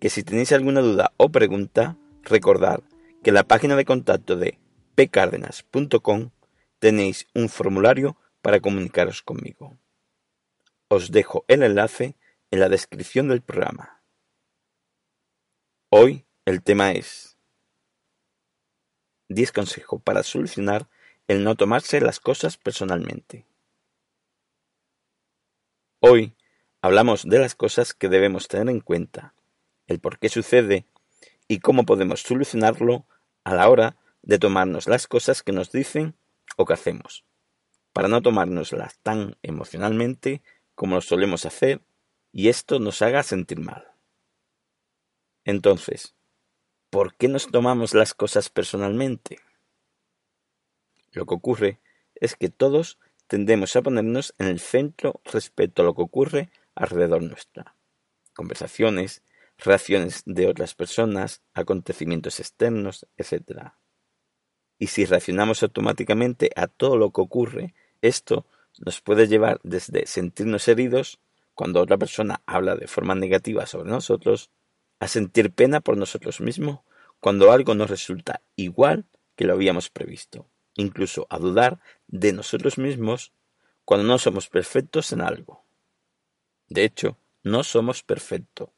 que si tenéis alguna duda o pregunta, recordad que en la página de contacto de pcardenas.com tenéis un formulario para comunicaros conmigo. Os dejo el enlace en la descripción del programa. Hoy el tema es 10 consejos para solucionar el no tomarse las cosas personalmente. Hoy hablamos de las cosas que debemos tener en cuenta el por qué sucede y cómo podemos solucionarlo a la hora de tomarnos las cosas que nos dicen o que hacemos, para no tomárnoslas tan emocionalmente como lo solemos hacer y esto nos haga sentir mal. Entonces, ¿por qué nos tomamos las cosas personalmente? Lo que ocurre es que todos tendemos a ponernos en el centro respecto a lo que ocurre alrededor nuestra. Conversaciones, reacciones de otras personas, acontecimientos externos, etc. Y si reaccionamos automáticamente a todo lo que ocurre, esto nos puede llevar desde sentirnos heridos cuando otra persona habla de forma negativa sobre nosotros, a sentir pena por nosotros mismos cuando algo nos resulta igual que lo habíamos previsto, incluso a dudar de nosotros mismos cuando no somos perfectos en algo. De hecho, no somos perfectos,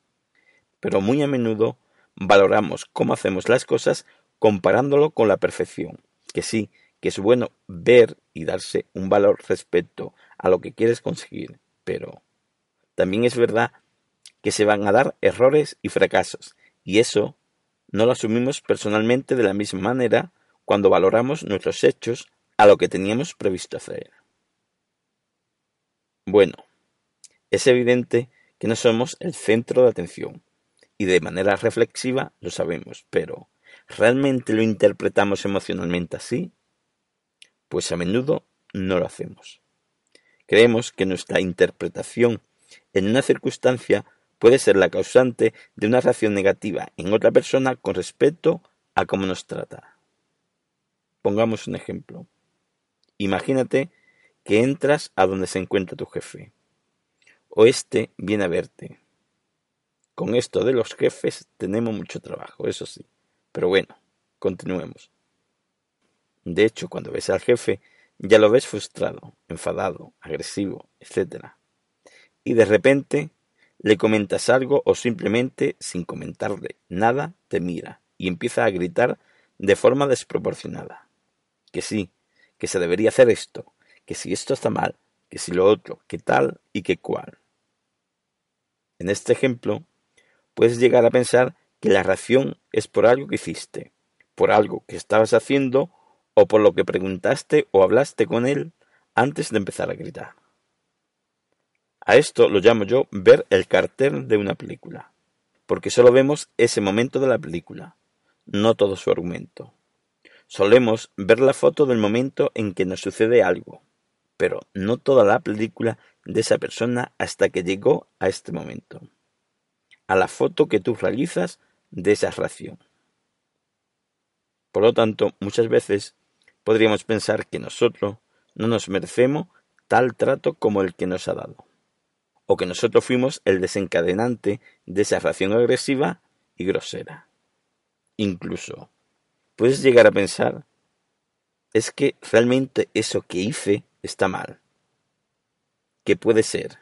pero muy a menudo valoramos cómo hacemos las cosas comparándolo con la perfección, que sí, que es bueno ver y darse un valor respecto a lo que quieres conseguir, pero también es verdad que se van a dar errores y fracasos, y eso no lo asumimos personalmente de la misma manera cuando valoramos nuestros hechos a lo que teníamos previsto hacer. Bueno, es evidente que no somos el centro de atención, y de manera reflexiva lo sabemos, pero ¿realmente lo interpretamos emocionalmente así? Pues a menudo no lo hacemos. Creemos que nuestra interpretación en una circunstancia puede ser la causante de una reacción negativa en otra persona con respecto a cómo nos trata. Pongamos un ejemplo. Imagínate que entras a donde se encuentra tu jefe, o éste viene a verte, con esto de los jefes tenemos mucho trabajo, eso sí. Pero bueno, continuemos. De hecho, cuando ves al jefe, ya lo ves frustrado, enfadado, agresivo, etc. Y de repente le comentas algo o simplemente, sin comentarle nada, te mira y empieza a gritar de forma desproporcionada. Que sí, que se debería hacer esto, que si esto está mal, que si lo otro, que tal y que cual. En este ejemplo, puedes llegar a pensar que la reacción es por algo que hiciste, por algo que estabas haciendo o por lo que preguntaste o hablaste con él antes de empezar a gritar. A esto lo llamo yo ver el cartel de una película, porque solo vemos ese momento de la película, no todo su argumento. Solemos ver la foto del momento en que nos sucede algo, pero no toda la película de esa persona hasta que llegó a este momento a la foto que tú realizas de esa reacción. Por lo tanto, muchas veces podríamos pensar que nosotros no nos merecemos tal trato como el que nos ha dado, o que nosotros fuimos el desencadenante de esa reacción agresiva y grosera. Incluso, puedes llegar a pensar, es que realmente eso que hice está mal. Que puede ser,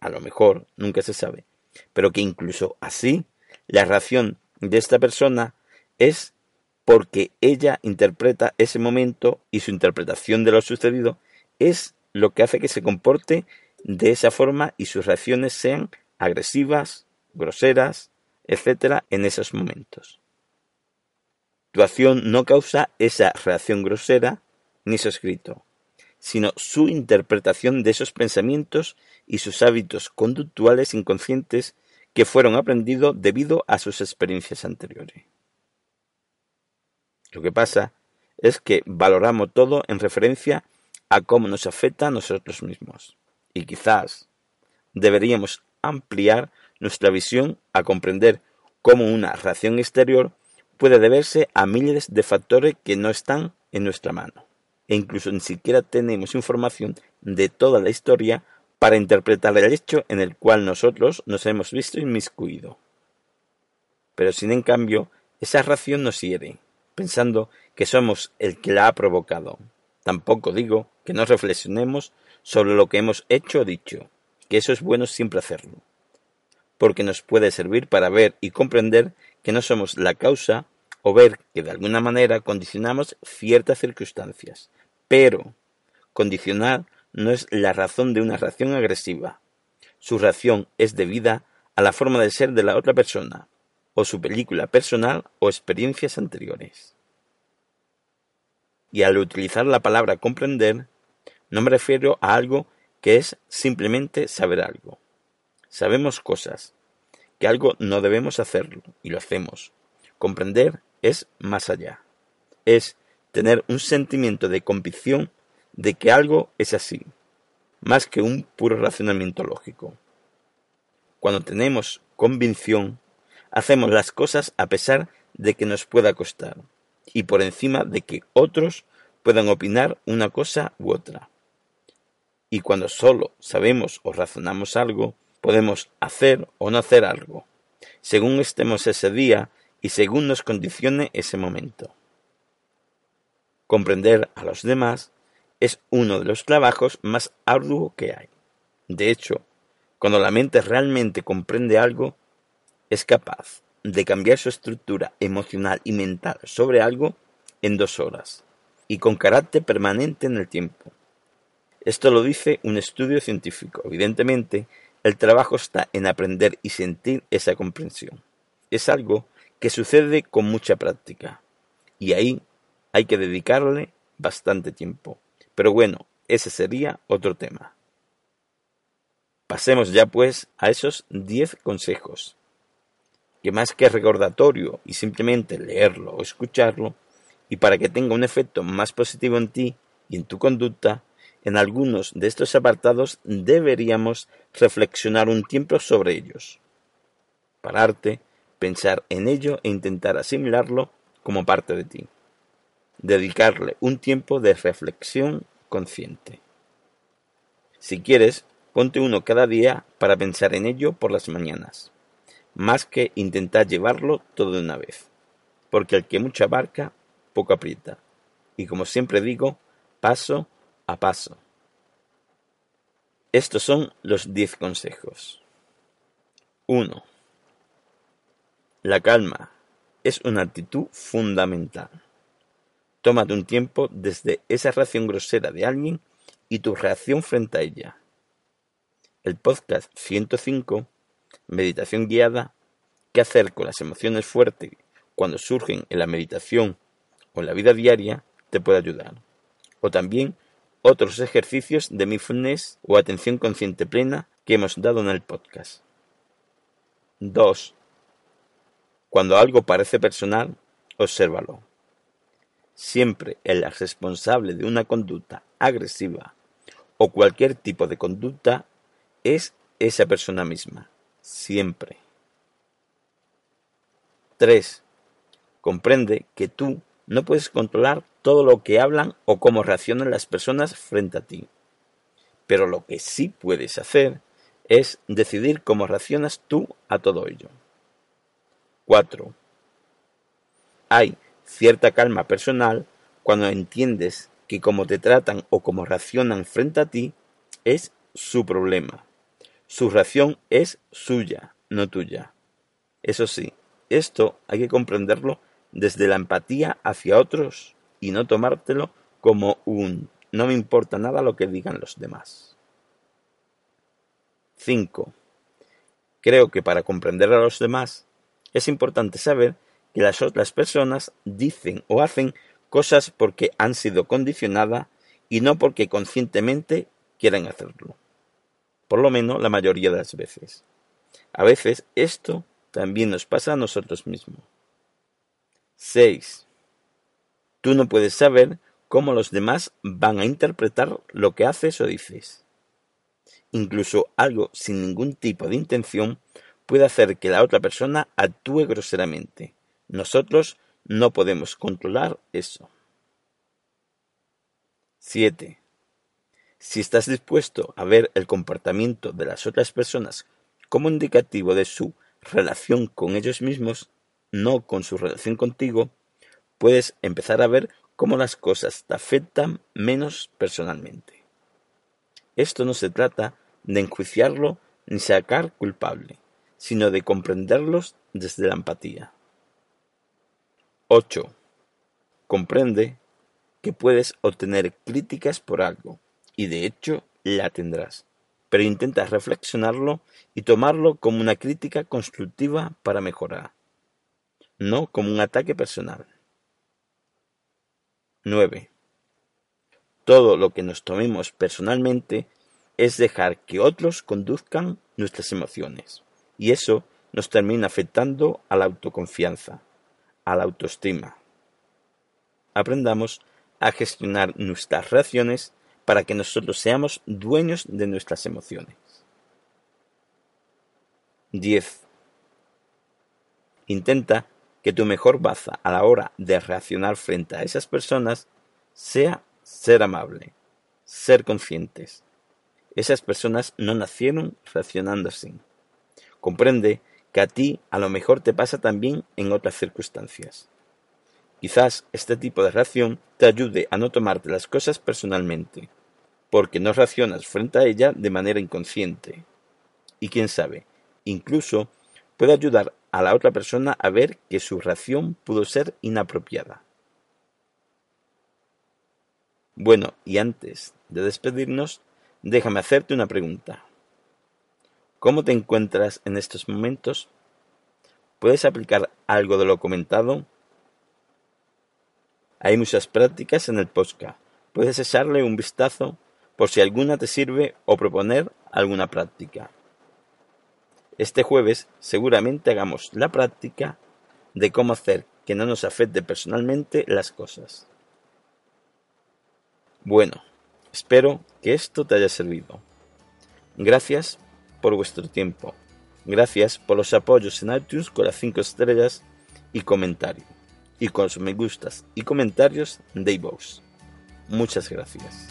a lo mejor, nunca se sabe, pero que incluso así la reacción de esta persona es porque ella interpreta ese momento y su interpretación de lo sucedido es lo que hace que se comporte de esa forma y sus reacciones sean agresivas, groseras, etcétera, en esos momentos. Tu acción no causa esa reacción grosera ni su escrito, sino su interpretación de esos pensamientos y sus hábitos conductuales inconscientes que fueron aprendidos debido a sus experiencias anteriores. Lo que pasa es que valoramos todo en referencia a cómo nos afecta a nosotros mismos. Y quizás deberíamos ampliar nuestra visión a comprender cómo una reacción exterior puede deberse a miles de factores que no están en nuestra mano. E incluso ni siquiera tenemos información de toda la historia para interpretar el hecho en el cual nosotros nos hemos visto inmiscuido. Pero sin en cambio, esa reacción nos hiere, pensando que somos el que la ha provocado. Tampoco digo que no reflexionemos sobre lo que hemos hecho o dicho, que eso es bueno siempre hacerlo, porque nos puede servir para ver y comprender que no somos la causa o ver que de alguna manera condicionamos ciertas circunstancias. Pero condicionar no es la razón de una reacción agresiva. Su reacción es debida a la forma de ser de la otra persona, o su película personal o experiencias anteriores. Y al utilizar la palabra comprender, no me refiero a algo que es simplemente saber algo. Sabemos cosas, que algo no debemos hacerlo, y lo hacemos. Comprender es más allá. Es tener un sentimiento de convicción de que algo es así, más que un puro razonamiento lógico. Cuando tenemos convicción, hacemos las cosas a pesar de que nos pueda costar, y por encima de que otros puedan opinar una cosa u otra. Y cuando solo sabemos o razonamos algo, podemos hacer o no hacer algo, según estemos ese día y según nos condicione ese momento. Comprender a los demás es uno de los trabajos más arduos que hay. De hecho, cuando la mente realmente comprende algo, es capaz de cambiar su estructura emocional y mental sobre algo en dos horas y con carácter permanente en el tiempo. Esto lo dice un estudio científico. Evidentemente, el trabajo está en aprender y sentir esa comprensión. Es algo que sucede con mucha práctica. Y ahí hay que dedicarle bastante tiempo. Pero bueno, ese sería otro tema. Pasemos ya pues a esos 10 consejos, que más que recordatorio y simplemente leerlo o escucharlo, y para que tenga un efecto más positivo en ti y en tu conducta, en algunos de estos apartados deberíamos reflexionar un tiempo sobre ellos. Pararte, pensar en ello e intentar asimilarlo como parte de ti. Dedicarle un tiempo de reflexión consciente. Si quieres, ponte uno cada día para pensar en ello por las mañanas, más que intentar llevarlo todo de una vez, porque el que mucho abarca poco aprieta. Y como siempre digo, paso a paso. Estos son los 10 consejos. 1. La calma es una actitud fundamental. Tómate un tiempo desde esa reacción grosera de alguien y tu reacción frente a ella. El podcast 105, Meditación guiada, ¿qué hacer con las emociones fuertes cuando surgen en la meditación o en la vida diaria te puede ayudar. O también otros ejercicios de mindfulness o atención consciente plena que hemos dado en el podcast. 2. Cuando algo parece personal, obsérvalo. Siempre el responsable de una conducta agresiva o cualquier tipo de conducta es esa persona misma. Siempre. 3. Comprende que tú no puedes controlar todo lo que hablan o cómo reaccionan las personas frente a ti. Pero lo que sí puedes hacer es decidir cómo reaccionas tú a todo ello. 4. Hay cierta calma personal cuando entiendes que cómo te tratan o cómo reaccionan frente a ti es su problema. Su reacción es suya, no tuya. Eso sí, esto hay que comprenderlo desde la empatía hacia otros y no tomártelo como un no me importa nada lo que digan los demás. 5. Creo que para comprender a los demás es importante saber que las otras personas dicen o hacen cosas porque han sido condicionadas y no porque conscientemente quieran hacerlo. Por lo menos la mayoría de las veces. A veces esto también nos pasa a nosotros mismos. 6. Tú no puedes saber cómo los demás van a interpretar lo que haces o dices. Incluso algo sin ningún tipo de intención puede hacer que la otra persona actúe groseramente. Nosotros no podemos controlar eso. 7. Si estás dispuesto a ver el comportamiento de las otras personas como indicativo de su relación con ellos mismos, no con su relación contigo, puedes empezar a ver cómo las cosas te afectan menos personalmente. Esto no se trata de enjuiciarlo ni sacar culpable, sino de comprenderlos desde la empatía. 8. Comprende que puedes obtener críticas por algo, y de hecho la tendrás, pero intenta reflexionarlo y tomarlo como una crítica constructiva para mejorar, no como un ataque personal. 9. Todo lo que nos tomemos personalmente es dejar que otros conduzcan nuestras emociones, y eso nos termina afectando a la autoconfianza, a la autoestima. Aprendamos a gestionar nuestras reacciones para que nosotros seamos dueños de nuestras emociones. 10. Intenta que tu mejor baza a la hora de reaccionar frente a esas personas sea ser amable, ser conscientes. Esas personas no nacieron reaccionando así. Comprende que a ti a lo mejor te pasa también en otras circunstancias. Quizás este tipo de reacción te ayude a no tomarte las cosas personalmente, porque no reaccionas frente a ella de manera inconsciente. Y quién sabe, incluso puede ayudar a la otra persona a ver que su reacción pudo ser inapropiada. Bueno, y antes de despedirnos, déjame hacerte una pregunta. ¿Cómo te encuentras en estos momentos? ¿Puedes aplicar algo de lo comentado? Hay muchas prácticas en el podcast. Puedes echarle un vistazo por si alguna te sirve o proponer alguna práctica. Este jueves seguramente hagamos la práctica de cómo hacer que no nos afecte personalmente las cosas. Bueno, espero que esto te haya servido. Gracias por vuestro tiempo. Gracias por los apoyos en iTunes con las 5 estrellas y comentarios y con sus me gustas y comentarios de iVoox. Muchas gracias.